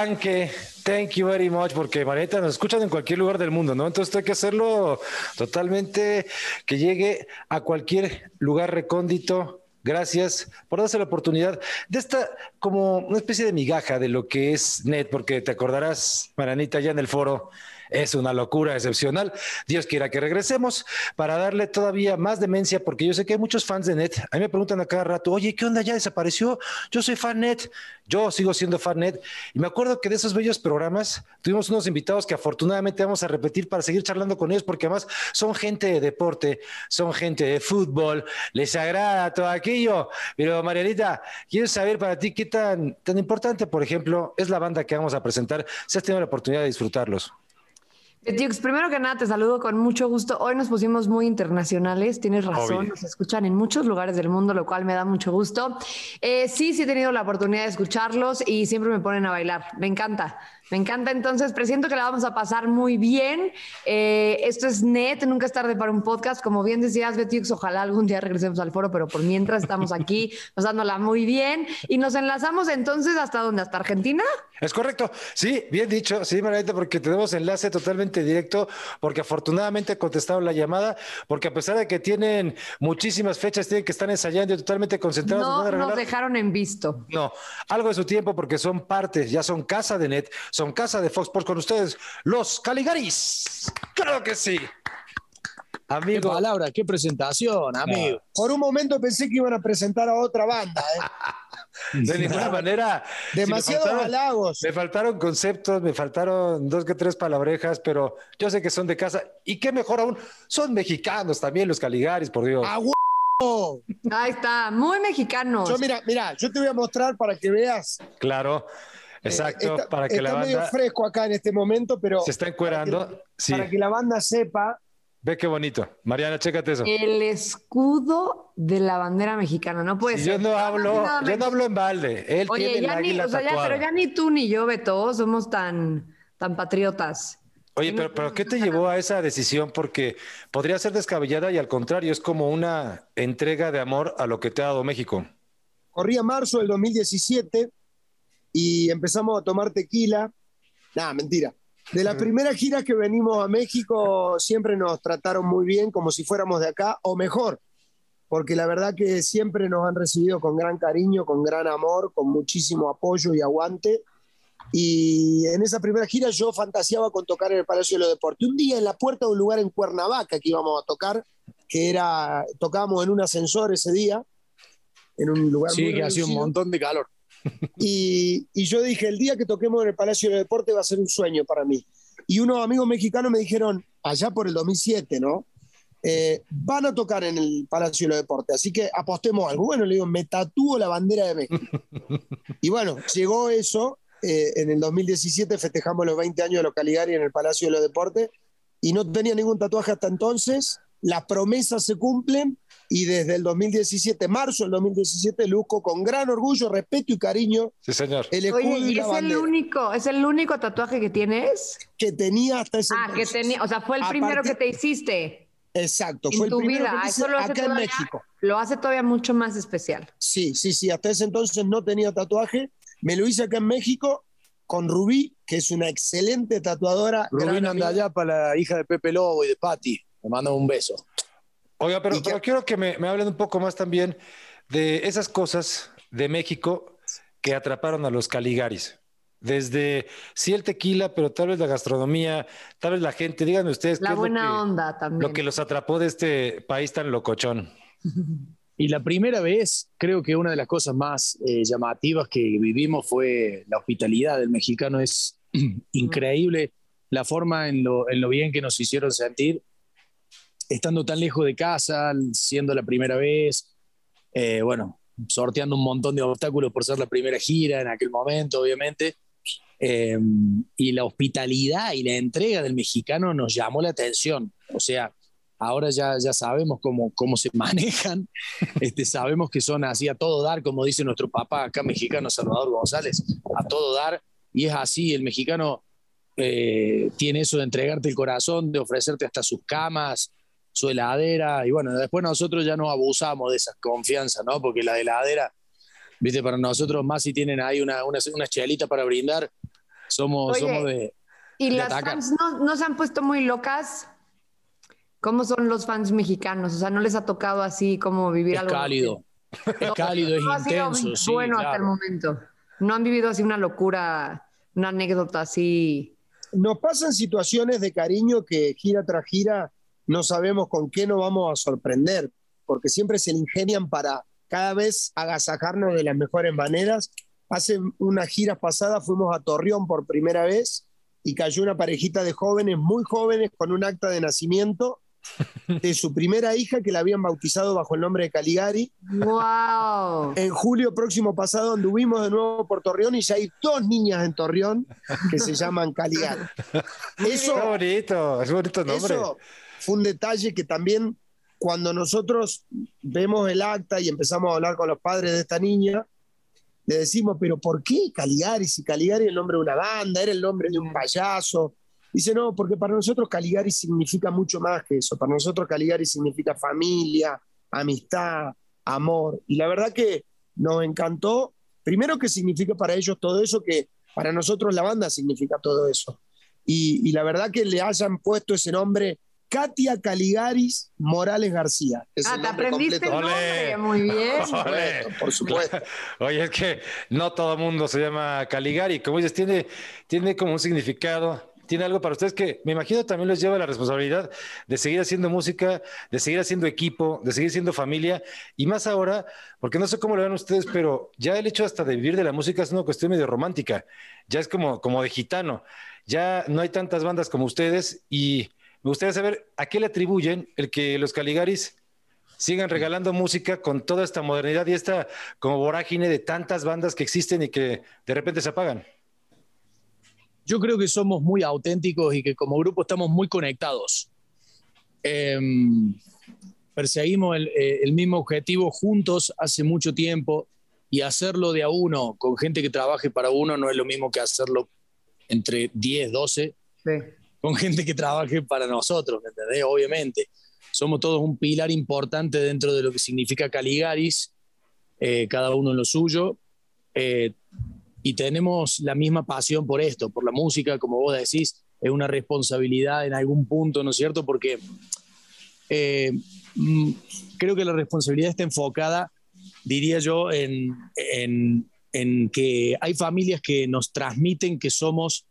Thank you very much, porque Marieta nos escuchan en cualquier lugar del mundo, ¿no? Entonces hay que hacerlo totalmente que llegue a cualquier lugar recóndito. Gracias por darse la oportunidad de esta como una especie de migaja de lo que es NET, porque te acordarás, Maranita, ya en el foro es una locura excepcional. Dios quiera que regresemos para darle todavía más demencia, porque yo sé que hay muchos fans de Net. A mí me preguntan a cada rato, oye, ¿qué onda? ¿Ya desapareció? Yo soy fan Net. Yo sigo siendo fan Net. Y me acuerdo que de esos bellos programas tuvimos unos invitados que afortunadamente vamos a repetir para seguir charlando con ellos, porque además son gente de deporte, son gente de fútbol, les agrada todo aquello. Pero Marianita, quiero saber para ti qué tan, tan importante, por ejemplo, es la banda que vamos a presentar, si has tenido la oportunidad de disfrutarlos. Betiux, primero que nada te saludo con mucho gusto. Hoy nos pusimos muy internacionales, tienes razón, nos escuchan en muchos lugares del mundo, lo cual me da mucho gusto. Eh, sí, sí he tenido la oportunidad de escucharlos y siempre me ponen a bailar, me encanta. Me encanta, entonces presiento que la vamos a pasar muy bien. Eh, esto es net, nunca es tarde para un podcast. Como bien decías, Betix, ojalá algún día regresemos al foro, pero por mientras estamos aquí pasándola muy bien. Y nos enlazamos entonces hasta dónde, hasta Argentina. Es correcto, sí, bien dicho, sí, Margarita, porque tenemos enlace totalmente directo, porque afortunadamente contestaron la llamada, porque a pesar de que tienen muchísimas fechas, tienen que estar ensayando y totalmente concentrados. No nos dejaron en visto. No, algo de su tiempo, porque son partes, ya son casa de net son casa de Fox Sports con ustedes, los Caligaris. Claro que sí. Amigo. Qué palabra, qué presentación, amigo. Por un momento pensé que iban a presentar a otra banda. ¿eh? De ninguna manera. Demasiados halagos. Me faltaron conceptos, me faltaron dos que tres palabrejas, pero yo sé que son de casa. Y qué mejor aún, son mexicanos también los Caligaris, por Dios. Ahí está, muy mexicanos. Yo, mira, mira, yo te voy a mostrar para que veas. Claro. Exacto, está, para que la banda. medio fresco acá en este momento, pero. Se está encuerando. Para que, sí. para que la banda sepa. Ve qué bonito. Mariana, chécate eso. El escudo de la bandera mexicana, no puede ser. yo no hablo, yo no hablo en balde. Él Oye, tiene el ya ni, o sea, ya, tatuada. pero ya ni tú ni yo, Beto, somos tan, tan patriotas. Oye, pero, pero ¿qué te llevó a esa decisión? Porque podría ser descabellada y al contrario, es como una entrega de amor a lo que te ha dado México. Corría marzo del 2017 y empezamos a tomar tequila. Nada, mentira. De la primera gira que venimos a México siempre nos trataron muy bien, como si fuéramos de acá, o mejor, porque la verdad que siempre nos han recibido con gran cariño, con gran amor, con muchísimo apoyo y aguante. Y en esa primera gira yo fantaseaba con tocar en el Palacio de los Deportes. Un día en la puerta de un lugar en Cuernavaca que íbamos a tocar, que era, tocábamos en un ascensor ese día, en un lugar Sí, muy que hacía un montón de calor. Y, y yo dije, el día que toquemos en el Palacio de Deporte va a ser un sueño para mí. Y unos amigos mexicanos me dijeron, allá por el 2007, ¿no? Eh, van a tocar en el Palacio de Deporte, así que apostemos algo. Bueno, le digo, me tatúo la bandera de México. y bueno, llegó eso. eh, en el 2017 festejamos los 20 años de los Caligari en el Palacio de los Deportes y no tenía ningún tatuaje hasta entonces. Las promesas se cumplen y desde el 2017, marzo del 2017, luzco con gran orgullo, respeto y cariño Sí, señor. el escudo Oye, y ¿y la es el bandera único, es el único tatuaje que tienes? que tenía hasta ese Ah, que tenía, o sea, fue el A primero partir- que te hiciste Exacto, en fue el tu primero vida. que hice Eso lo hace acá en todavía, México. lo hace todavía mucho más especial. Sí, sí, sí, hasta ese entonces no tenía tatuaje. Me lo hice acá en México con Rubí, que es una excelente tatuadora. gran Rubén amiga. anda allá para la hija de Pepe Lobo y de Patti. Le mando un beso. Oiga, pero, que- pero quiero que me, me hablen un poco más también de esas cosas de México que atraparon a los Caligaris. Desde sí el tequila, pero tal vez la gastronomía, tal vez la gente. Díganme ustedes qué La es buena lo que, onda también. lo que los atrapó de este país tan locochón. Y la primera vez, creo que una de las cosas más eh, llamativas que vivimos fue la hospitalidad del mexicano. Es increíble la forma en lo, en lo bien que nos hicieron sentir, estando tan lejos de casa, siendo la primera vez, eh, bueno, sorteando un montón de obstáculos por ser la primera gira en aquel momento, obviamente. Eh, y la hospitalidad y la entrega del mexicano nos llamó la atención. O sea, ahora ya, ya sabemos cómo, cómo se manejan, este, sabemos que son así a todo dar, como dice nuestro papá acá mexicano, Salvador González, a todo dar, y es así, el mexicano eh, tiene eso de entregarte el corazón, de ofrecerte hasta sus camas, su heladera, y bueno, después nosotros ya no abusamos de esa confianza, ¿no? Porque la heladera, viste, para nosotros más si tienen ahí una, una, una chelita para brindar, Somos, somos de. ¿Y las fans no, se han puesto muy locas? ¿Cómo son los fans mexicanos? O sea, ¿no les ha tocado así como vivir es algo? Cálido. Es cálido, es intenso. bueno hasta el momento. No han vivido así una locura, una anécdota así. Nos pasan situaciones de cariño que gira tras gira no sabemos con qué nos vamos a sorprender, porque siempre se ingenian para cada vez agasajarnos de las mejores maneras. Hace unas giras pasadas fuimos a Torreón por primera vez y cayó una parejita de jóvenes, muy jóvenes, con un acta de nacimiento de su primera hija que la habían bautizado bajo el nombre de Caligari. ¡Wow! En julio próximo pasado anduvimos de nuevo por Torreón y ya hay dos niñas en Torreón que se llaman Caligari. Eso, es bonito, es bonito nombre. Eso fue un detalle que también cuando nosotros vemos el acta y empezamos a hablar con los padres de esta niña, le decimos, pero ¿por qué Caligari? Si Caligari es el nombre de una banda, era el nombre de un payaso. Dice, no, porque para nosotros Caligari significa mucho más que eso. Para nosotros Caligari significa familia, amistad, amor. Y la verdad que nos encantó, primero que significa para ellos todo eso, que para nosotros la banda significa todo eso. Y, y la verdad que le hayan puesto ese nombre Katia Caligaris Morales García. ah, te aprendiste el nombre, muy bien. Por supuesto, Oye, es que no todo el mundo se llama Caligari. Como dices, tiene, tiene como un significado, tiene algo para ustedes que me imagino también les lleva la responsabilidad de seguir haciendo música, de seguir haciendo equipo, de seguir siendo familia. Y más ahora, porque no sé cómo lo ven ustedes, pero ya el hecho hasta de vivir de la música es una cuestión medio romántica. Ya es como, como de gitano. Ya no hay tantas bandas como ustedes y me gustaría saber a qué le atribuyen el que los Caligaris sigan regalando música con toda esta modernidad y esta como vorágine de tantas bandas que existen y que de repente se apagan. Yo creo que somos muy auténticos y que como grupo estamos muy conectados. Em, perseguimos el, eh, el, mismo objetivo juntos hace mucho tiempo y hacerlo de a uno con gente que trabaje para uno no es lo mismo que hacerlo entre 10, 12. Sí con gente que trabaje para nosotros, ¿me entendés? Obviamente. Somos todos un pilar importante dentro de lo que significa Caligaris, eh, cada uno en lo suyo, eh, y tenemos la misma pasión por esto, por la música, como vos decís, es una responsabilidad en algún punto, ¿no es cierto? Porque eh, mm, creo que la responsabilidad está enfocada, diría yo, en, en, en que hay familias que nos transmiten que somos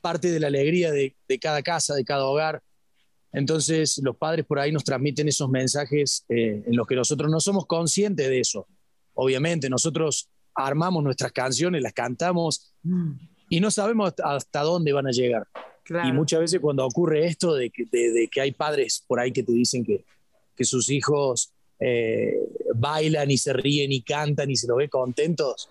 parte de la alegría de, cada casa, de cada hogar. Entonces los padres por ahí nos transmiten esos mensajes eh, en los que nosotros no somos conscientes de eso. Obviamente, nosotros armamos nuestras canciones, las cantamos y no sabemos hasta dónde van a llegar. Y muchas veces cuando ocurre esto de que, hay padres por ahí que te dicen que, sus hijos eh, bailan y se ríen y cantan y se los ve contentos,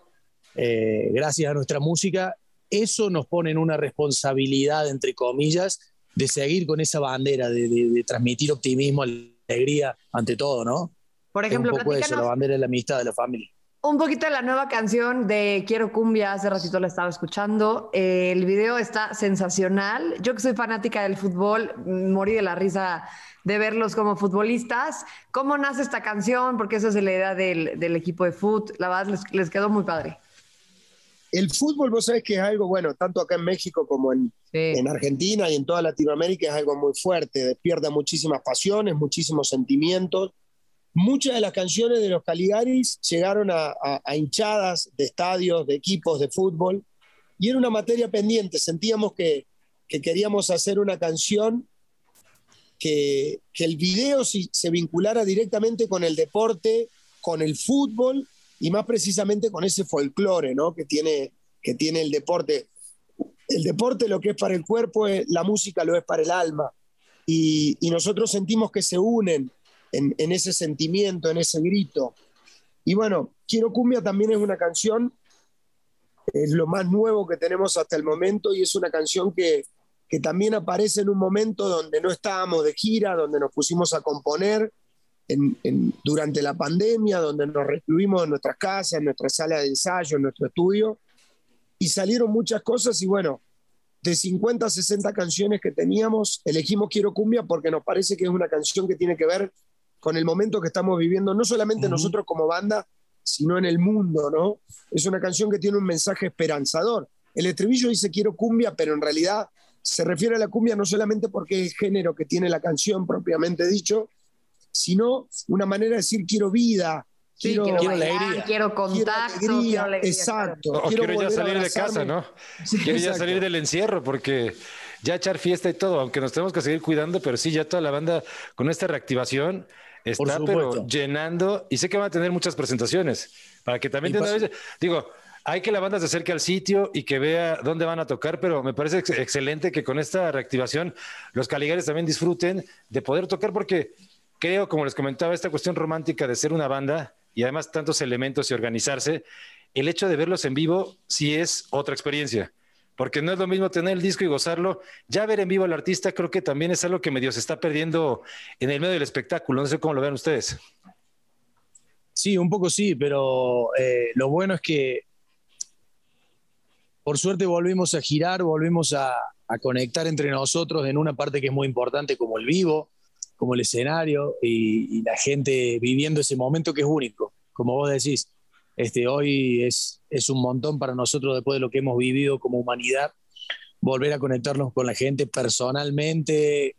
eh, gracias a nuestra música, eso nos pone en una responsabilidad, entre comillas, de seguir con esa bandera, de, transmitir optimismo, alegría ante todo, ¿no? Por ejemplo, un poco eso, la bandera de la amistad, de la familia. Un poquito de la nueva canción de Quiero Cumbia, hace ratito la estaba escuchando. el video está sensacional. Yo que soy fanática del fútbol, morí de la risa de verlos como futbolistas. ¿Cómo nace esta canción? Porque esa es la idea del, equipo de fútbol. La verdad, les quedó muy padre el fútbol, vos sabés que es algo, bueno, tanto acá en México como en, en, Argentina y en toda Latinoamérica es algo muy fuerte, despierta muchísimas pasiones, muchísimos sentimientos. Muchas de las canciones de los Caligaris llegaron a, hinchadas de estadios, de equipos de fútbol, y era una materia pendiente. Sentíamos que, que queríamos hacer una canción que, que el video se vinculara directamente con el deporte, con el fútbol y más precisamente con ese folclore ¿no? que, tiene, que tiene el deporte. El deporte lo que es para el cuerpo, la música lo es para el alma. Y, nosotros sentimos que se unen en, en, ese sentimiento, en ese grito. Y bueno, Quiero Cumbia también es una canción, es lo más nuevo que tenemos hasta el momento y es una canción que, que también aparece en un momento donde no estábamos de gira, donde nos pusimos a componer durante la pandemia, donde nos recluimos en nuestras casas, en nuestra sala de ensayo, en nuestro estudio, y salieron muchas cosas y bueno, de 50 a 60 canciones que teníamos, elegimos Quiero Cumbia porque nos parece que es una canción que tiene que ver con el momento que estamos viviendo, no solamente nosotros como banda, sino en el mundo, ¿no? Es una canción que tiene un mensaje esperanzador. el estribillo dice quiero cumbia, pero en realidad se refiere a la cumbia no solamente porque es el género que tiene la canción propiamente dicho, sino una manera de decir quiero vida, quiero, quiero, alegría. quiero contacto, quiero alegría, exacto. O quiero, ya salir de casa, ¿no? quiero ya salir del encierro porque ya echar fiesta y todo, aunque nos tenemos que seguir cuidando, pero sí, ya toda la banda con esta reactivación está pero llenando y sé que van a tener muchas presentaciones para que también tengan, digo, hay que la banda se acerque al sitio y que vea dónde van a tocar, pero me parece excelente que con esta reactivación los Caligares también disfruten de poder tocar porque creo, como les comentaba, esta cuestión romántica de ser una banda y además tantos elementos y organizarse, el hecho de verlos en vivo sí es otra experiencia porque no es lo mismo tener el disco y gozarlo. Ya ver en vivo al artista creo que también es algo que medio se está perdiendo en el medio del espectáculo. No sé cómo lo ven ustedes. Sí, un poco sí, pero eh, lo bueno es que por suerte volvimos a girar, volvimos a, conectar entre nosotros en una parte que es muy importante como el vivo, como el escenario y la gente viviendo ese momento que es único, como vos decís este, hoy es, es un montón para nosotros después de lo que hemos vivido como humanidad, volver a conectarnos con la gente personalmente,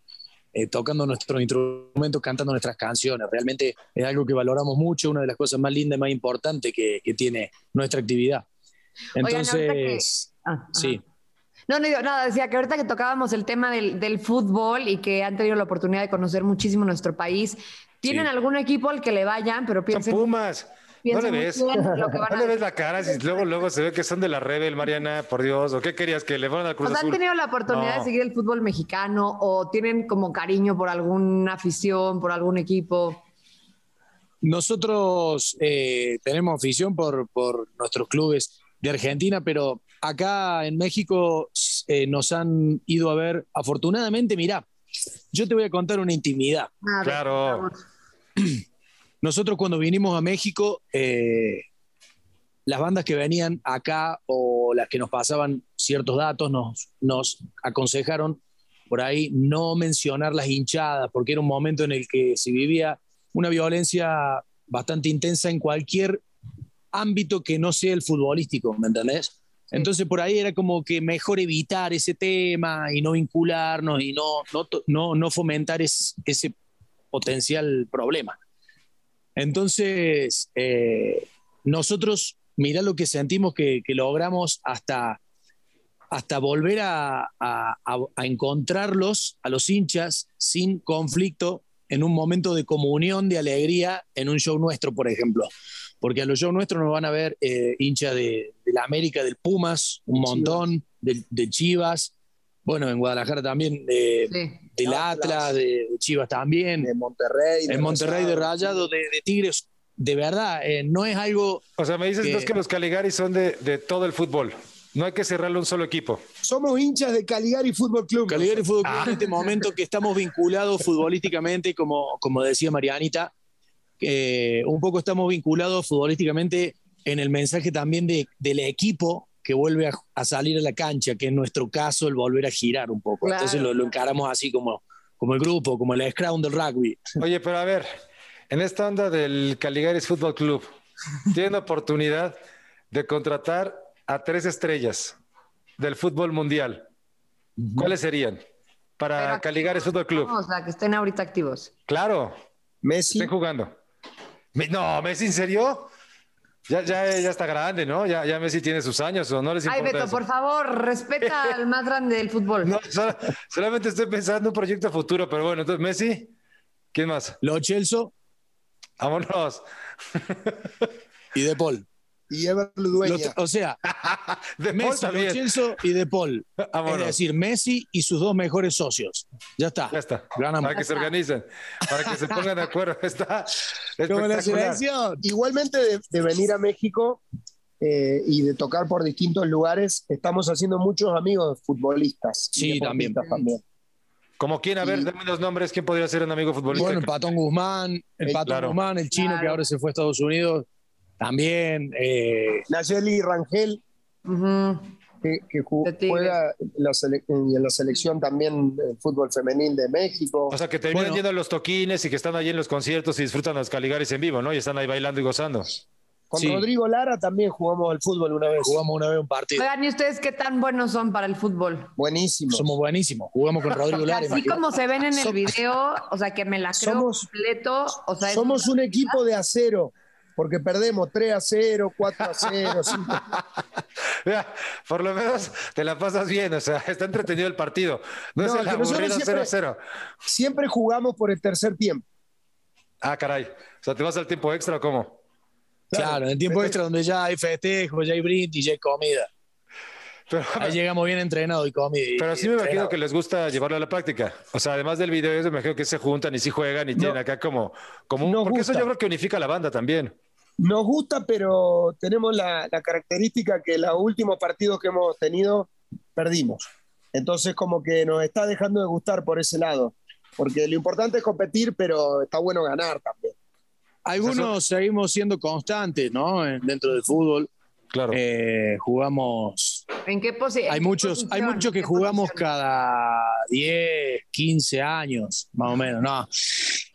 eh, tocando nuestros instrumentos, cantando nuestras canciones. Realmente es algo que valoramos mucho, una de las cosas más lindas y más importantes que, que tiene nuestra actividad. Entonces, ah, sí. No, no, nada, decía que ahorita que tocábamos el tema del, del, fútbol y que han tenido la oportunidad de conocer muchísimo nuestro país, ¿tienen algún equipo al que le vayan? Pero piensen... Pumas. No le ves, no le ves la cara, si luego, luego se ve que son de la Rebel, Mariana, por Dios, o qué querías que le fueran al Cruz o sea, ¿Han tenido la oportunidad de seguir el fútbol mexicano o tienen como cariño por alguna afición, por algún equipo? Nosotros eh, tenemos afición por, por nuestros clubes de Argentina, pero acá en México eh, nos han ido a ver, afortunadamente, mirá, yo te voy a contar una intimidad. claro. Nosotros cuando vinimos a México, eh, las bandas que venían acá o las que nos pasaban ciertos datos nos, nos aconsejaron por ahí no mencionar las hinchadas, porque era un momento en el que se vivía una violencia bastante intensa en cualquier ámbito que no sea el futbolístico, ¿me entendés? Entonces por ahí era como que mejor evitar ese tema y no vincularnos y no, no, no, fomentar ese potencial problema. Entonces, eh, nosotros, mirá lo que sentimos que, logramos hasta, hasta volver a, encontrarlos, a los hinchas, sin conflicto, en un momento de comunión, de alegría, en un show nuestro, por ejemplo. Porque a los shows nuestros nos van a ver eh, hinchas de, la América, del Pumas, un montón, de Chivas, bueno, en Guadalajara también, de, del Atlas, de, Chivas también. De Monterrey. En Monterrey de Rayado, de, Tigres. De verdad, eh, no es algo. O sea, me dices que, que los Caligaris son de, todo el fútbol. No hay que cerrarle un solo equipo. Somos hinchas de Caligari Fútbol Club. Caligari Fútbol Club en este momento que estamos vinculados futbolísticamente, como, como decía Marianita, un poco estamos vinculados futbolísticamente en el mensaje también de, del equipo que vuelve a, salir a la cancha, que en nuestro caso el volver a girar un poco. Entonces lo, encaramos así como, como el grupo, como el scrum del rugby. Oye, pero a ver, en esta onda del Caligaris Fútbol Club, tienen oportunidad de contratar a tres estrellas del fútbol mundial. ¿Cuáles serían? Para Caligaris Fútbol Club. o sea, que estén ahorita activos. Claro. Messi. Estén jugando. No, Messi, ¿en serio? Ya, ya, ya está grande, ¿no? Ya, ya Messi tiene sus años, ¿o no les importa Ay, Beto, por favor, respeta al más grande del fútbol. No, solamente estoy pensando en un proyecto futuro, pero bueno, entonces Messi, ¿quién más? Lo Chelso. Vámonos. y De Paul y Ever Ludueña. o sea, de Messi, y De Paul. Es decir, Messi y sus dos mejores socios. Ya está. Ya está. Para que se organicen, para que se pongan de acuerdo. Está la Igualmente de, venir a México eh, y de tocar por distintos lugares, estamos haciendo muchos amigos futbolistas. Sí, también. también. Como quién, a ver, dame los nombres, ¿quién podría ser un amigo futbolista? Bueno, el Patón Guzmán, el, Patón Guzmán, el chino que ahora se fue a Estados Unidos, también. Eh, Nayeli Rangel, que, juega en la, selección también del fútbol femenil de México. O sea, que terminan yendo a los toquines y que están allí en los conciertos y disfrutan los Caligaris en vivo, ¿no? Y están ahí bailando y gozando. Con Rodrigo Lara también jugamos al fútbol una vez. Jugamos una vez un partido. Oigan, ¿y ustedes qué tan buenos son para el fútbol? Buenísimo. Somos buenísimos. Jugamos con Rodrigo Lara. Así como se ven en el video, o sea, que me la creo Somos- completo. O sea, es Somos un equipo de acero, porque perdemos 3 a 0, 4 a 0, 5 Mira, por lo menos te la pasas bien, o sea, está entretenido el partido. No, No, es el aburrido 0 siempre- a 0. Siempre jugamos por el tercer tiempo. Ah, caray. O sea, ¿te vas al tiempo extra o cómo? Claro, en el tiempo extra donde ya hay festejo, ya hay brindis, ya hay comida. Pero, Ahí llegamos bien entrenados y comida. pero sí me imagino entrenados. que les gusta llevarlo a la práctica. O sea, además del video, yo me imagino que se juntan y sí juegan y tienen acá como, como un... Nos Porque eso gusta. yo creo que unifica a la banda también. Nos gusta, pero tenemos la, la característica que los últimos partidos que hemos tenido perdimos. Entonces, como que nos está dejando de gustar por ese lado. Porque lo importante es competir, pero está bueno ganar también. Algunos seguimos siendo constantes, ¿no? En- Dentro del fútbol. Claro. Eh, jugamos. ¿En qué posi- en Hay muchos, hay posición? muchos que ¿Qué jugamos posición? cada 10, 15 años, más o menos. No.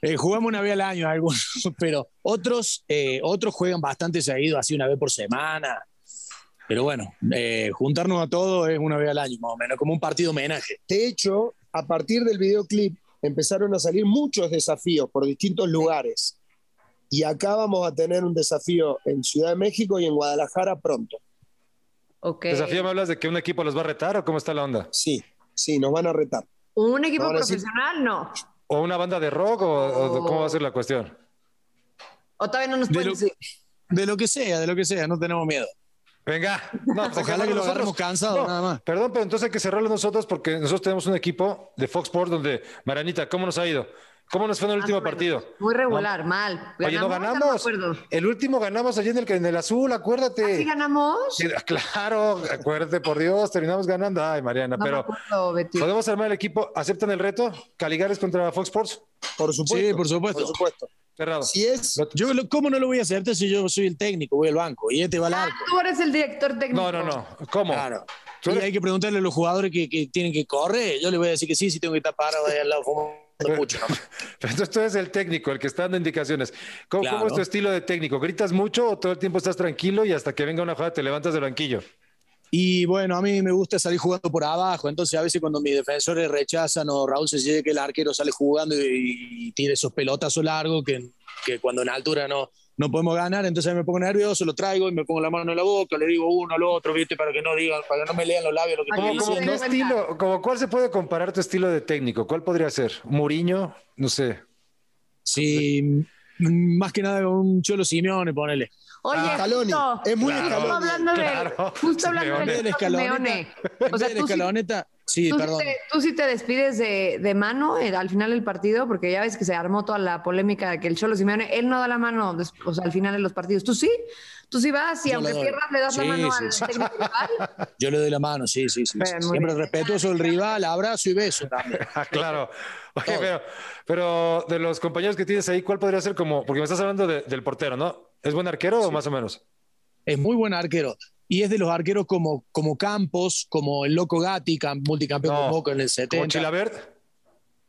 Eh, jugamos una vez al año algunos, pero otros, eh, otros juegan bastante seguido, así una vez por semana. Pero bueno, eh, juntarnos a todos es una vez al año, más o menos, como un partido homenaje. De hecho, a partir del videoclip empezaron a salir muchos desafíos por distintos lugares. Y acá vamos a tener un desafío en Ciudad de México y en Guadalajara pronto. Ok. ¿Desafío me hablas de que un equipo los va a retar o cómo está la onda? Sí, sí, nos van a retar. ¿Un equipo Ahora sí. profesional? No. ¿O una banda de rock o, o cómo va a ser la cuestión? ¿O todavía no nos De pueden lo- decir? De lo que sea, de lo que sea, no tenemos miedo. Venga. No, pues Ojalá que lo agarremos cansado, No, nada más. Perdón, pero entonces hay que cerrarlo nosotros porque nosotros tenemos un equipo de Fox Sports donde, Maranita, ¿cómo nos ha ido? ¿Cómo nos fue en el último partido? Muy regular, mal. Oye, no ganamos. El último ganamos allí en el, en el azul, acuérdate. ¿Sí ganamos? Sí, Claro, acuérdate, por Dios, terminamos ganando. Ay, Mariana, No pero acuerdo, Betty. ¿podemos armar el equipo? ¿Aceptan el reto? ¿Caligares contra Fox Sports? Por supuesto. Sí, por supuesto. Por supuesto. Cerrado. Si es, Yo, ¿Cómo no lo voy a hacer si yo soy el técnico, voy al banco y este va al Ah, arco? tú eres el director técnico. No, no, no. ¿Cómo? Claro. Y hay que preguntarle a los jugadores que, que tienen que correr. Yo les voy a decir que sí, si tengo que estar parado ahí al lado mucho. entonces tú eres el técnico, el que está dando indicaciones. ¿Cómo, Claro. cómo es tu estilo de técnico? ¿Gritas mucho o todo el tiempo estás tranquilo y hasta que venga una jugada te levantas del banquillo? Y bueno, a mí me gusta salir jugando por abajo. Entonces, a veces cuando mis defensores rechazan o Raúl se sigue que el arquero sale jugando y, y tira esos pelotazos largos que, que cuando en altura no, no podemos ganar, entonces me pongo nervioso, lo traigo y me pongo la mano en la boca, le digo uno al otro, ¿viste? Para que no digan, para que no me lean los labios lo que. Como, ¿Cuál se puede comparar tu estilo de técnico? ¿Cuál podría ser? ¿Muriño? No sé. Sí, más que nada un Cholo Simeone, ponele. Oye, Ah, justo, Es muy justo Scaloni. hablando de, Claro. justo hablando de escaloneta, en O sea, de escaloneta, sí, tú, sí perdón. te, tú sí te despides de, de mano eh, al final del partido, porque ya ves que se armó toda la polémica de que el Cholo Simeone, él no da la mano des- o sea, al final de los partidos. Tú sí, tú sí vas y Yo aunque la doy. pierdas le das la Sí, mano sí, al sí. técnico rival. Yo le doy la mano, sí, sí, sí. Siempre bien. respetuoso del rival, abrazo y beso también. Ah, claro. Oye, pero, pero de los compañeros que tienes ahí, ¿cuál podría ser como? Porque me estás hablando de- del portero, ¿no? ¿Es buen arquero o más o menos? Es muy buen arquero. Y es de los arqueros como, como Campos, como el Loco Gatti, cam- multicampeón No, con Boca en el ¿Como 70. Chilabert?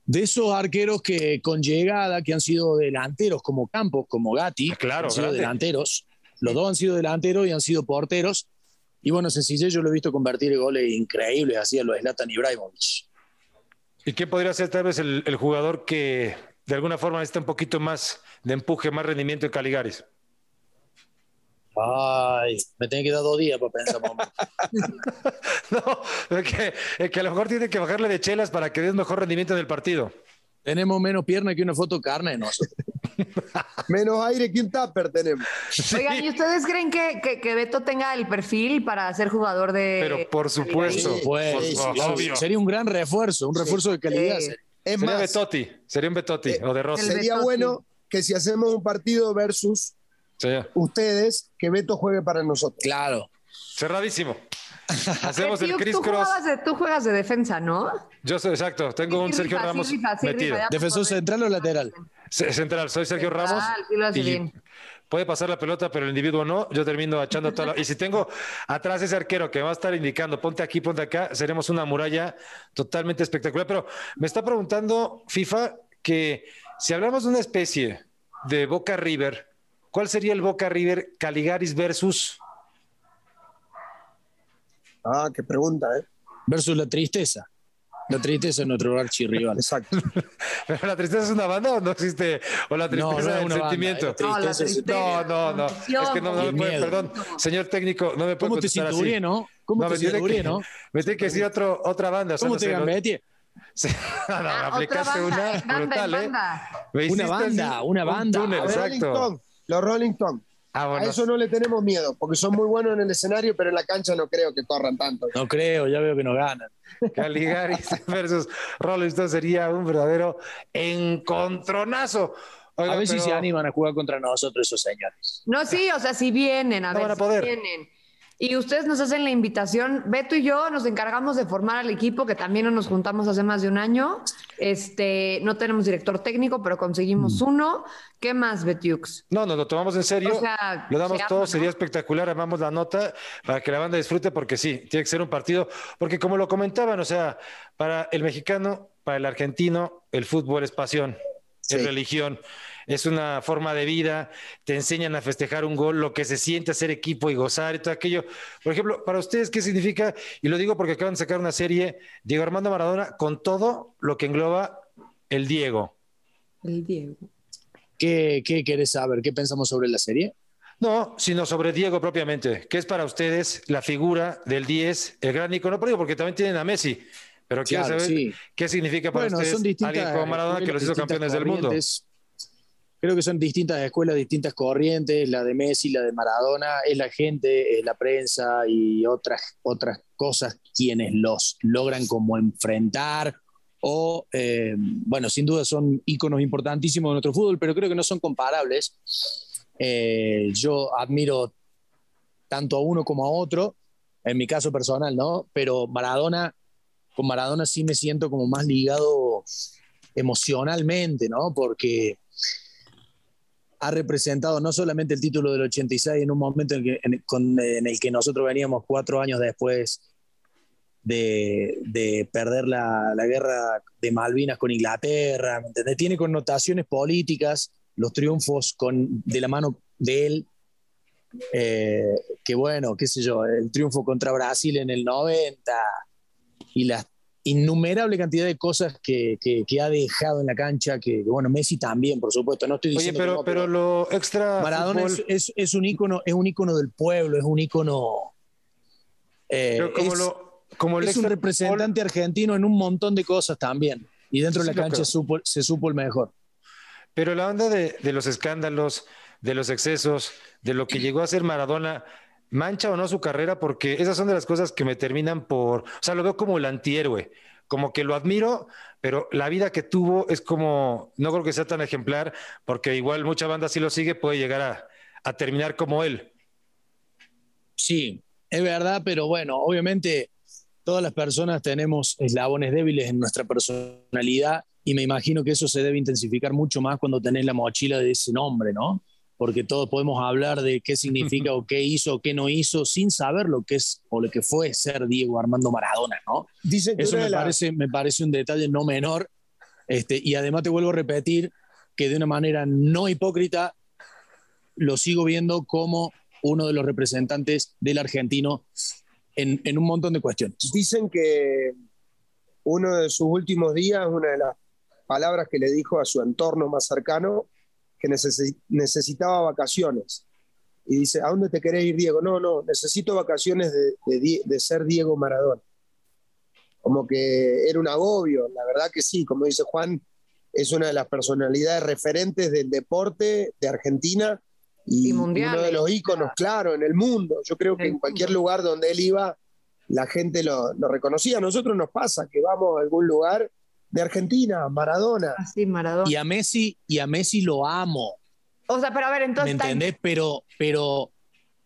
De esos arqueros que con llegada, que han sido delanteros como Campos, como Gatti, Ah, claro, han sido delanteros. Los dos han sido delanteros y han sido porteros. Y bueno, sencillo, yo lo he visto convertir goles increíbles, así a los Zlatan Ibrahimovic. ¿Y quién podría ser tal vez el, el jugador que de alguna forma necesita un poquito más de empuje, más rendimiento en Caligaris? Ay, me tenía que dar dos días para pensar. mamá. No, es que, es que a lo mejor tiene que bajarle de chelas para que des mejor rendimiento en el partido. Tenemos menos pierna que una foto carne nosotros. menos aire que un tupper tenemos. Oigan, ¿y ustedes creen que, que, que Beto tenga el perfil para ser jugador de. Pero por supuesto, Sí, Pues, sí, sí, obvio. sería un gran refuerzo, un refuerzo de calidad. Sí. Es Sería más, Betotti, sería un Betotti Eh, o de Rossi. sería Betotti. bueno que si hacemos un partido versus Sí. ustedes, que Beto juegue para nosotros. Claro. Cerradísimo. Hacemos el tú, Cross. jugabas de, tú juegas de defensa, ¿no? Yo soy exacto, tengo un Sergio rifa, sí, Ramos rifa, sí, metido. rifa, ya. ¿Defensor central o lateral? Central, soy Sergio Ramos. Sí lo hace y bien. puede pasar la pelota, pero el individuo no. Yo termino echando toda la... Y si tengo atrás ese arquero que va a estar indicando, ponte aquí, ponte acá, seremos una muralla totalmente espectacular. Pero me está preguntando FIFA que si hablamos de una especie de Boca River ¿cuál sería el Boca River Caligaris versus? Ah, qué pregunta, ¿eh? Versus la tristeza. La tristeza es nuestro archirrival. Exacto. ¿Pero la tristeza es una banda o no existe? ¿O la tristeza No, no es banda, sentimiento? es la tristeza. No, no, no. Es que no, me puede, perdón, señor técnico, no me puede ¿Cómo te cinturé, no? ¿Cómo No, te cinturé, no? me tiene que decir otro, otra banda. o sea, ¿Cómo no te sé, no- no, no, Ah, aplicaste otra banda, una banda, brutal, ¿eh? banda. Una banda, una un banda. túnel, Los Rolling exacto. Stones, los Rolling Stones. Ah, A eso no le tenemos miedo, porque son muy buenos en el escenario, pero en la cancha no creo que corran tanto. No creo, ya veo que no ganan. Caligaris versus Rolling Stone sería un verdadero encontronazo. Oiga, a ver si se animan a jugar contra nosotros esos señores. No, sí, o sea, si vienen, a No ver, van a si vienen. Y ustedes nos hacen la invitación. Beto y yo nos encargamos de formar al equipo, que también no nos juntamos hace más de un año. Este, no tenemos director técnico, pero conseguimos Mm. uno. ¿Qué más, Betiux? No, nos lo tomamos en serio. O sea, lo damos se todo, ama, sería ¿no? espectacular. Armamos la nota para que la banda disfrute, porque sí, tiene que ser un partido. Porque como lo comentaban, o sea, para el mexicano, para el argentino, el fútbol es pasión, es Sí. religión, es una forma de vida. Te enseñan a festejar un gol, lo que se siente hacer equipo y gozar y todo aquello. Por ejemplo, para ustedes, ¿qué significa? Y lo digo porque acaban de sacar una serie, Diego Armando Maradona, con todo lo que engloba el Diego. El Diego. ¿Qué, qué querés saber? ¿Qué pensamos sobre la serie? No, sino sobre Diego propiamente, que es para ustedes la figura del 10, el gran icono, porque también tienen a Messi, pero quiero Claro, saber sí. qué significa para Bueno, ustedes alguien como Maradona que los hizo campeones del mundo. Creo que son distintas escuelas, distintas corrientes, la de Messi, la de Maradona, es la gente, es la prensa y otras, otras cosas quienes los logran como enfrentar o, eh, bueno, sin duda son íconos importantísimos de nuestro fútbol, pero creo que no son comparables. Eh, yo admiro tanto a uno como a otro, en mi caso personal, ¿no? Pero Maradona, con Maradona sí me siento como más ligado emocionalmente, ¿no? Porque ha representado no solamente el título del 86 en un momento en el que, nosotros veníamos cuatro años después de, de perder la, la guerra de Malvinas con Inglaterra, ¿me entendés? Tiene connotaciones políticas, los triunfos con, de la mano de él, eh, que bueno, qué sé yo, el triunfo contra Brasil en el 90 y la innumerable cantidad de cosas que, que- que ha dejado en la cancha, que bueno, Messi también, por supuesto, no estoy Oye, diciendo que pero, no, pero lo extra Maradona es, es, es un ícono, es un ícono del pueblo, es un ícono. eh, pero como, es, lo, como el es un representante argentino en un montón de cosas también. Y dentro Sí, de la cancha supo- se supo el mejor. Pero la onda de, de los escándalos, de los excesos, de lo que llegó a ser Maradona, mancha o no su carrera, porque esas son de las cosas que me terminan por, o sea, lo veo como el antihéroe, como que lo admiro, pero la vida que tuvo es como, no creo que sea tan ejemplar, porque igual mucha banda si lo sigue puede llegar a, terminar como él. Sí, es verdad, pero bueno, obviamente todas las personas tenemos eslabones débiles en nuestra personalidad y me imagino que eso se debe intensificar mucho más cuando tenés la mochila de ese nombre, ¿no? Porque todos podemos hablar de qué significa o qué hizo o qué no hizo sin saber lo que es o lo que fue ser Diego Armando Maradona, ¿no? Dicen que Eso me las- parece, me parece un detalle no menor. Este, y además te vuelvo a repetir que de una manera no hipócrita lo sigo viendo como uno de los representantes del argentino en, en un montón de cuestiones. Dicen que uno de sus últimos días, una de las palabras que le dijo a su entorno más cercano, que necesi- necesitaba vacaciones. Y dice, ¿a dónde te querés ir, Diego? No, no, necesito vacaciones de, de de ser Diego Maradona. Como que era un agobio, la verdad que sí, como dice Juan, es una de las personalidades referentes del deporte de Argentina y, Y uno de los íconos, claro, en el mundo. Yo creo que en cualquier lugar donde él iba, la gente lo, lo reconocía. A nosotros nos pasa que vamos a algún lugar de Argentina, Maradona. Así, Maradona. Y a Messi, y a Messi lo amo, O sea, pero a ver, ¿me entonces. está- entendés? Pero, pero,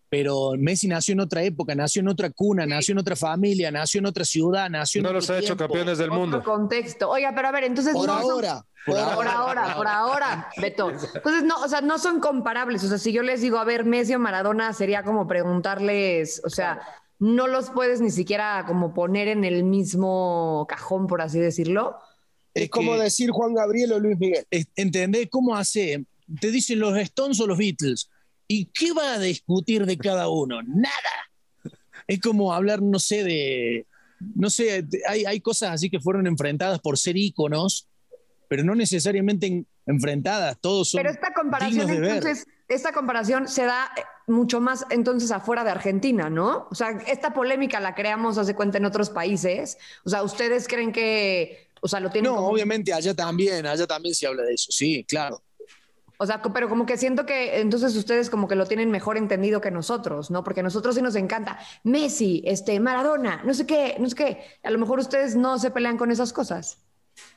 pero Messi nació en otra época, nació en otra cuna, nació en otra familia, nació en otra ciudad, nació en No los ha hecho campeones del otro mundo. contexto. Oiga, pero a ver, entonces. Por no ahora, Por ahora. ahora, por ahora, Beto. Entonces, no, o sea, no son comparables. O sea, si yo les digo, a ver, Messi o Maradona, sería como preguntarles, o sea, no los puedes ni siquiera como poner en el mismo cajón, por así decirlo. Es, Es como que- decir Juan Gabriel o Luis Miguel. Es- ¿Entendés cómo hace? Te dicen los Stones o los Beatles. ¿Y qué va a discutir de cada uno? Nada. Es como hablar, no sé, de. No sé, hay, hay cosas así que fueron enfrentadas por ser íconos, pero no necesariamente enfrentadas. Todos son. Pero esta comparación, entonces, esta comparación se da eh, mucho más entonces afuera de Argentina, ¿no? O sea, esta polémica la creamos, hace cuenta, en otros países. O sea, ¿ustedes creen que, o sea, lo tienen No, obviamente allá también, allá también se habla de eso, sí, claro. O sea, pero como que siento que entonces ustedes como que lo tienen mejor entendido que nosotros, ¿no? Porque a nosotros sí nos encanta Messi, este, Maradona, no sé qué, no sé qué. A lo mejor ustedes no se pelean con esas cosas.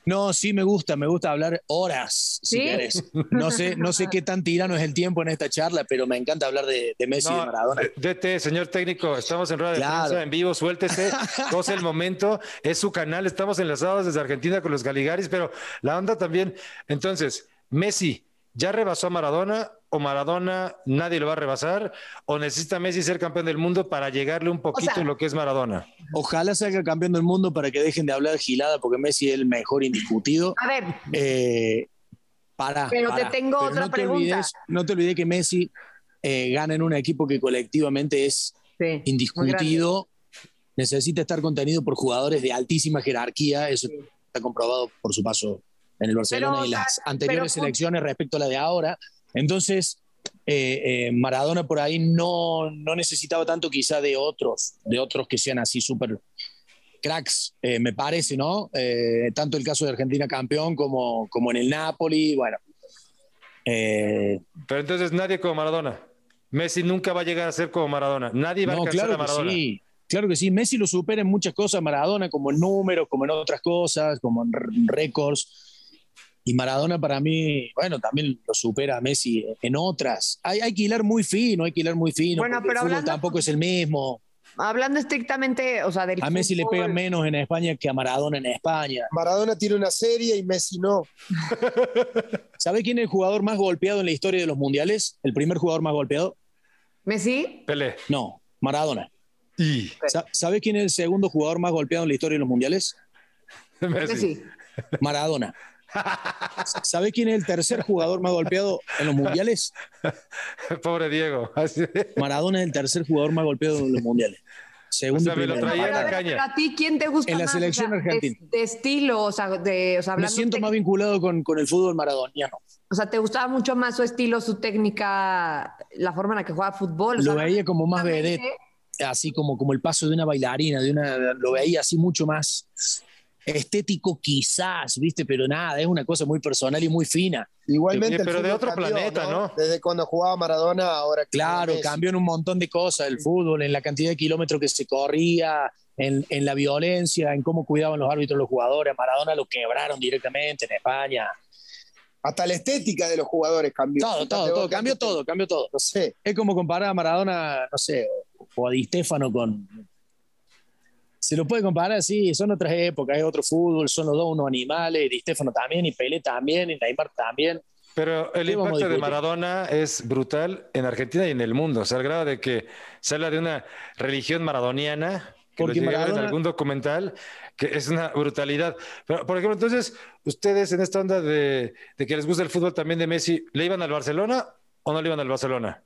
No, sí me gusta, me gusta hablar horas, si quieres. No sé, no sé qué tan tirano es el tiempo en esta charla, pero me encanta hablar de, Messi y de Maradona. DT, señor técnico, estamos en rueda de prensa en vivo, suéltese, es el momento, es su canal, estamos enlazados desde Argentina con los Galigaris, pero la onda también. Entonces, Messi, ¿Ya rebasó a Maradona o Maradona nadie lo va a rebasar? ¿O necesita Messi ser campeón del mundo para llegarle un poquito en lo que es Maradona? Ojalá salga campeón del mundo para que dejen de hablar gilada porque Messi es el mejor indiscutido. A ver. Eh, para. Pero te tengo otra pregunta. no te olvides que Messi eh, gana en un equipo que colectivamente es indiscutido. Necesita estar contenido por jugadores de altísima jerarquía. Eso está comprobado por su paso en el Barcelona y las anteriores elecciones respecto a la de ahora. Entonces, eh, eh, Maradona por ahí no, no, necesitaba tanto quizá de otros, de otros que sean así súper cracks, eh, me parece, ¿no? tanto el caso de Argentina campeón como, como en el Napoli, bueno. Pero entonces nadie como Maradona. Messi nunca va a llegar a ser como Maradona. Nadie va a alcanzar claro a Maradona. sí. Claro que sí, Messi lo supera en muchas cosas, Maradona como en números, como en otras cosas, como en récords y Maradona para mí, bueno, también lo supera a Messi en otras. Hay, hay que hilar muy fino, hay que hilar muy fino. Bueno, pero el fútbol tampoco es el mismo. Hablando estrictamente, o sea, del A Messi le pegan menos en España que a Maradona en España. Maradona tiene una serie y Messi no. ¿Sabe quién es el jugador más golpeado en la historia de los mundiales? ¿El primer jugador más golpeado? ¿Messi? Pelé. No, Maradona. ¿Y? ¿Sabe quién es el segundo jugador más golpeado en la historia de los mundiales? Messi. Maradona. ¿Sabe quién es el tercer jugador más golpeado en los mundiales? Pobre Diego. Maradona es el tercer jugador más golpeado en los mundiales. Segundo o lo traía en la caña. ¿A ti quién te gusta En la selección argentina. De, estilo, o sea, de, o Me siento más vinculado con, con, el fútbol maradoniano. O sea, ¿te gustaba mucho más su estilo, su técnica, la forma en la que jugaba fútbol? lo veía como más vedette, así como, como el paso de una bailarina, de una, lo veía así mucho más estético quizás, ¿viste? Pero nada, es una cosa muy personal y muy fina. Igualmente. pero de otro planeta, ¿no? Desde cuando jugaba Maradona, ahora. Claro, cambió en un montón de cosas, el fútbol, en la cantidad de kilómetros que se corría, en, en, la violencia, en cómo cuidaban los árbitros los jugadores. Maradona lo quebraron directamente en España. Hasta la estética de los jugadores cambió. Todo, todo, todo, cambió todo, cambió todo. No sé. Es como comparar a Maradona, no sé, o a Di Stefano con, se lo puede comparar, sí, son otras épocas, es otro fútbol, son los dos unos animales, Di Stefano también, y Pelé también, y Neymar también. Pero el impacto de Maradona es brutal en Argentina y en el mundo, o sea, al grado de que se habla de una religión maradoniana, que Porque lo en algún documental, que es una brutalidad. Pero, por ejemplo, entonces, ustedes en esta onda de, de que les gusta el fútbol también de Messi, ¿le iban al Barcelona o no le iban al Barcelona?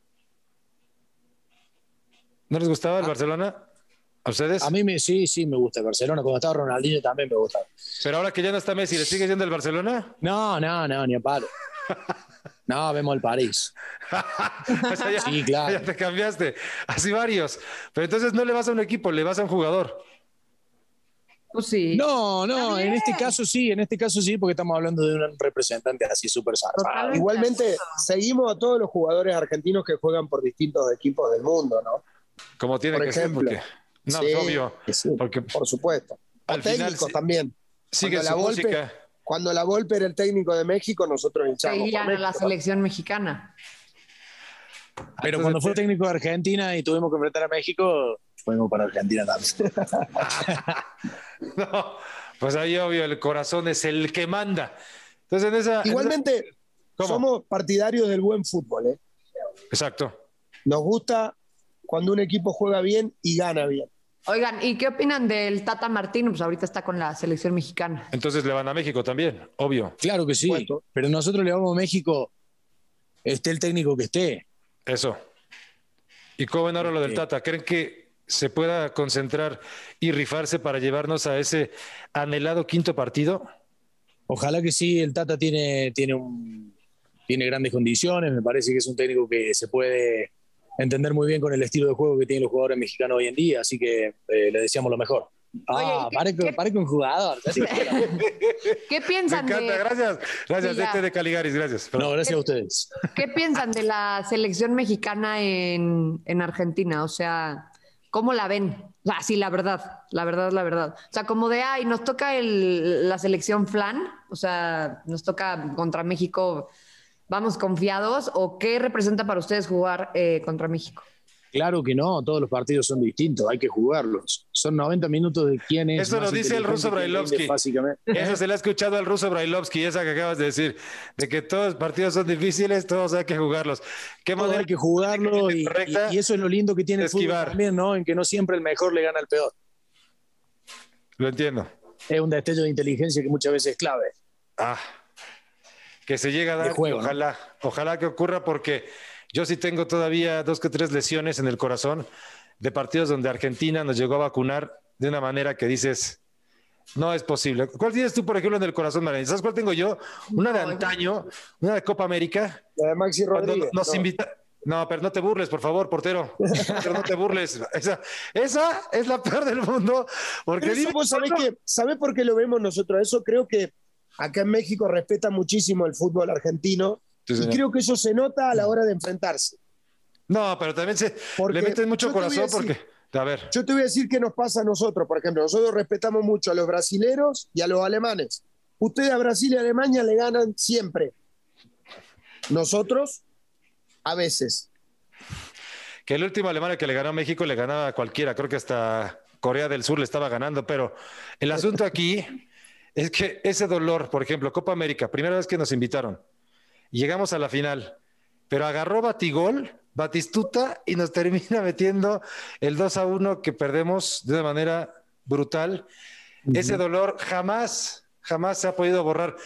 ¿No les gustaba el ah. Barcelona? ¿A ustedes? A mí me, sí, sí, me gusta el Barcelona. Cuando estaba Ronaldinho también me gusta. Pero ahora que ya no está Messi, ¿le sigue yendo el Barcelona? No, no, no, ni a palo. No, vemos el París. sí, claro. Ya te cambiaste. Así varios. Pero entonces no le vas a un equipo, le vas a un jugador. Pues sí. No, no, en este caso sí, en este caso sí, porque estamos hablando de un representante así súper zarpado. Igualmente, seguimos a todos los jugadores argentinos que juegan por distintos equipos del mundo, ¿no? Como tiene que ser, porque no, es obvio. porque por supuesto. Al técnicos también. Sigue cuando la Volpe, Cuando la Volpe era el técnico de México, nosotros hinchamos. Seguían a la selección mexicana. Pero cuando fue técnico de Argentina y tuvimos que enfrentar a México, fuimos para Argentina también. no, pues ahí obvio, el corazón es el que manda. Entonces, en esa. Igualmente, somos partidarios del buen fútbol, ¿eh? Exacto. Nos gusta cuando un equipo juega bien y gana bien. Oigan, ¿y qué opinan del Tata Martino? Pues ahorita está con la selección mexicana. Entonces le van a México también, obvio. Claro que sí, pero nosotros le vamos a México, esté el técnico que esté. Eso. ¿Y cómo ven ahora lo del Tata? ¿Creen que se pueda concentrar y rifarse para llevarnos a ese anhelado quinto partido? Ojalá que sí, el Tata tiene, tiene, un, tiene grandes condiciones, me parece que es un técnico que se puede entender muy bien con el estilo de juego que tienen los jugadores mexicanos hoy en día, así que eh, le deseamos lo mejor. Ah, parece un jugador. ¿Qué piensan Me encanta, gracias. Gracias, sí, este de Caligaris, gracias. No, gracias a ustedes. ¿Qué piensan de la selección mexicana en, en Argentina? O sea, ¿cómo la ven? Ah, sí, la verdad, la verdad, la verdad. O sea, como de, ay, nos toca el, la selección flan, o sea, nos toca contra México, vamos confiados, o qué representa para ustedes jugar eh, contra México? Claro que no, todos los partidos son distintos, hay que jugarlos. Son 90 minutos de quién es. Eso lo dice el ruso Brailovsky. Básicamente. Eso se le ha escuchado al ruso Brailovsky, esa que acabas de decir, de que todos los partidos son difíciles, todos hay que jugarlos. ¿Qué manera hay que jugarlo y, y, eso es lo lindo que tiene el fútbol también, ¿no? En que no siempre el mejor le gana al peor. Lo entiendo. Es un destello de inteligencia que muchas veces es clave. Ah, que se llega a dar. Juego, ojalá, ojalá que ocurra porque yo sí tengo todavía dos que tres lesiones en el corazón de partidos donde Argentina nos llegó a vacunar de una manera que dices, no es posible. ¿Cuál tienes tú, por ejemplo, en el corazón, María? ¿Sabes cuál tengo yo? Una de antaño, una de Copa América. La de Maxi Rodríguez. Nos no. invita. No, pero no te burles, por favor, portero. Pero no te burles. Esa, esa es la peor del mundo. Porque sabés, que, ¿sabés por qué lo vemos nosotros? Eso creo que acá en México respeta muchísimo el fútbol argentino y creo que eso se nota a la hora de enfrentarse. No, pero también se le meten mucho corazón porque. A ver. Yo te voy a decir qué nos pasa a nosotros, por ejemplo. Nosotros respetamos mucho a los brasileros y a los alemanes. Ustedes a Brasil y a Alemania le ganan siempre. Nosotros, a veces. Que el último alemán que le ganó a México le ganaba a cualquiera. Creo que hasta Corea del Sur le estaba ganando. Pero el asunto aquí es que ese dolor, por ejemplo, Copa América, primera vez que nos invitaron llegamos a la final, pero agarró Batigol, Batistuta, y nos termina metiendo el 2 a 1 que perdemos de una manera brutal. Ese dolor jamás, jamás se ha podido borrar.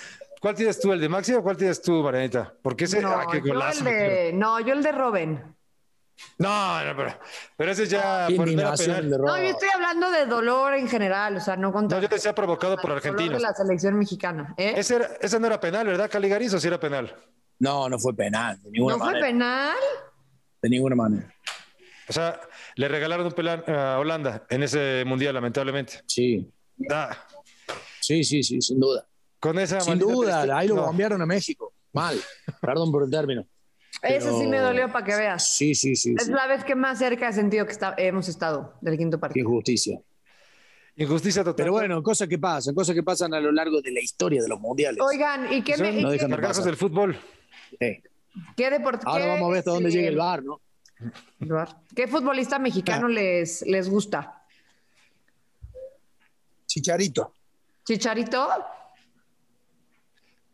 ¿Cuál tienes tú, el de Maxi o cuál tienes tú, Marianita? Porque ese. No, ah, qué yo el de, no, yo el de Robin. No, no, pero, pero ese ya por penal. No, yo estoy hablando de dolor en general, o sea, no contra. No, yo te decía provocado por argentinos. de la selección mexicana. ¿eh? Ese, era, ese no era penal, ¿verdad, Caligarizo? o sí era penal? No, no fue penal. De ninguna ¿No manera. fue penal? De ninguna manera. O sea, le regalaron un penal a Holanda en ese mundial, lamentablemente. Sí. Ah. Sí, sí, sí, sin duda. Con esa sin duda, ahí lo no. cambiaron a México. Mal. Perdón por el término. Pero... Ese sí me dolió para que veas. Sí, sí, sí. Es sí. la vez que más cerca he sentido que está, hemos estado del quinto partido. Injusticia. Injusticia total. Pero bueno, cosas que pasan, cosas que pasan a lo largo de la historia de los mundiales. Oigan, ¿y qué Son, me, no dejan qué, de del fútbol. Sí. ¿Qué deporte? Ahora qué, vamos a ver hasta dónde llega el bar, ¿no? ¿Qué futbolista mexicano ah. les, les gusta? Chicharito. ¿Chicharito?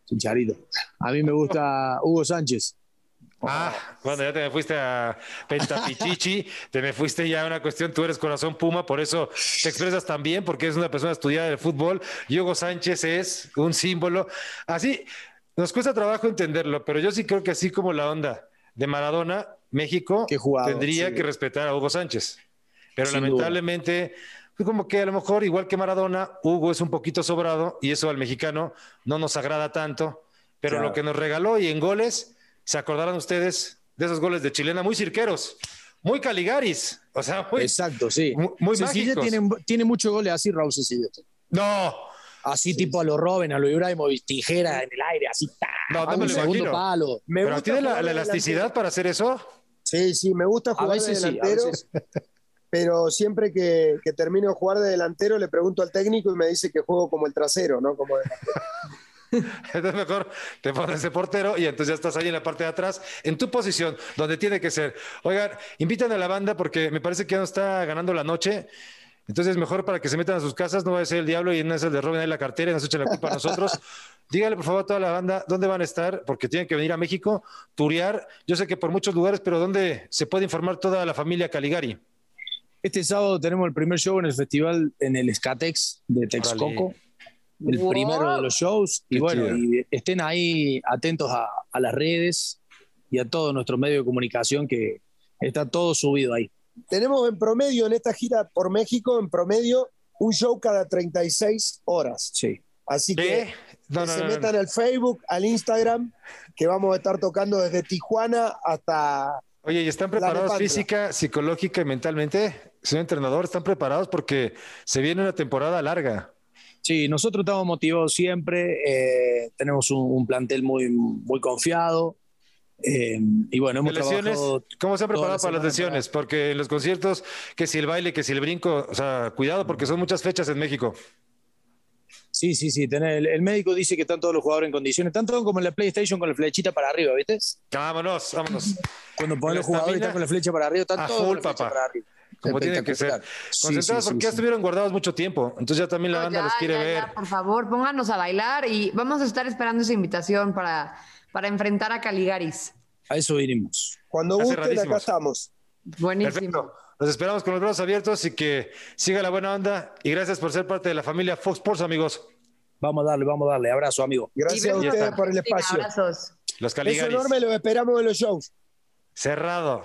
Chicharito. A mí me gusta Hugo Sánchez. Ah, bueno, ya te me fuiste a Pentapichichi, te me fuiste ya a una cuestión, tú eres corazón puma, por eso te expresas tan bien, porque es una persona estudiada del fútbol. Y Hugo Sánchez es un símbolo. Así, nos cuesta trabajo entenderlo, pero yo sí creo que así como la onda de Maradona, México jugado, tendría sí. que respetar a Hugo Sánchez. Pero Sin lamentablemente, pues como que a lo mejor, igual que Maradona, Hugo es un poquito sobrado y eso al mexicano no nos agrada tanto. Pero Claro. lo que nos regaló y en goles, ¿se acordarán ustedes de esos goles de chilena muy cirqueros? Muy caligaris. O sea, muy, Exacto, sí. muy, muy tiene, tiene muchos goles así, Raúl Cecilio. No, Así tipo a lo Robin, a lo Ibrahimovic, tijera en el aire, así. ¡ta! No, no a me un lo segundo palo. Me pero tiene la, elasticidad delantero. para hacer eso. Sí, sí, me gusta A jugar veces de sí, a delantero, veces. pero siempre que, que termino de jugar de delantero le pregunto al técnico y me dice que juego como el trasero, ¿no? Como delantero. Entonces mejor te pones de portero y entonces ya estás ahí en la parte de atrás, en tu posición, donde tiene que ser. Oigan, invitan a la banda porque me parece que ya no está ganando la noche. Entonces mejor para que se metan a sus casas, no va a ser el diablo y no es el de Robin ahí la cartera y nos echen la culpa a nosotros. Dígale por favor a toda la banda dónde van a estar, porque tienen que venir a México, turear. Yo sé que por muchos lugares, pero ¿dónde se puede informar toda la familia Caligari? Este sábado tenemos el primer show en el festival en el Skatex de Texcoco. El Wow. primero de los shows. Y Qué bueno, chido. y estén ahí atentos a, a las redes. y a todo nuestro medio de comunicación que está todo subido ahí. Tenemos en promedio en esta gira por México, en promedio, un show cada 36 horas. Sí. Así que, No, que no, se no, no. metan al Facebook, al Instagram, que vamos a estar tocando desde Tijuana hasta... Oye, ¿y están preparados física, psicológica y mentalmente? Señor entrenador, ¿están preparados? Porque se viene una temporada larga. Sí, nosotros estamos motivados siempre, eh, tenemos un, un plantel muy, muy confiado eh, y bueno, hemos trabajado ¿Cómo se han preparado la para las lesiones? Porque en los conciertos, que si el baile, que si el brinco, o sea, cuidado porque son muchas fechas en México. Sí, sí, sí. tenés- el, el médico dice que están todos los jugadores en condiciones. Todos como en la PlayStation con la flechita para arriba, ¿viste? Vámonos, vámonos. Cuando ponen los jugadores están con la flecha para arriba, están todos full, con la flecha papá. para arriba. Como tiene que ser. Espectacular. Sí, Concentrados sí, porque sí. ya estuvieron guardados mucho tiempo. Entonces ya también la No, banda ya, los quiere ya, ver. ya, por favor, pónganos a bailar y vamos a estar esperando esa invitación para, para enfrentar a Caligaris. A eso vinimos. Cuando gusten, acá estamos. Buenísimo. Perfecto. Los esperamos con los brazos abiertos y que siga la buena onda. Y gracias por ser parte de la familia Fox Sports, amigos. Vamos a darle, vamos a darle. Abrazo, amigo. Gracias a ustedes por el espacio. Abrazos. Los Caligaris. enorme, los esperamos en los shows. Cerrado.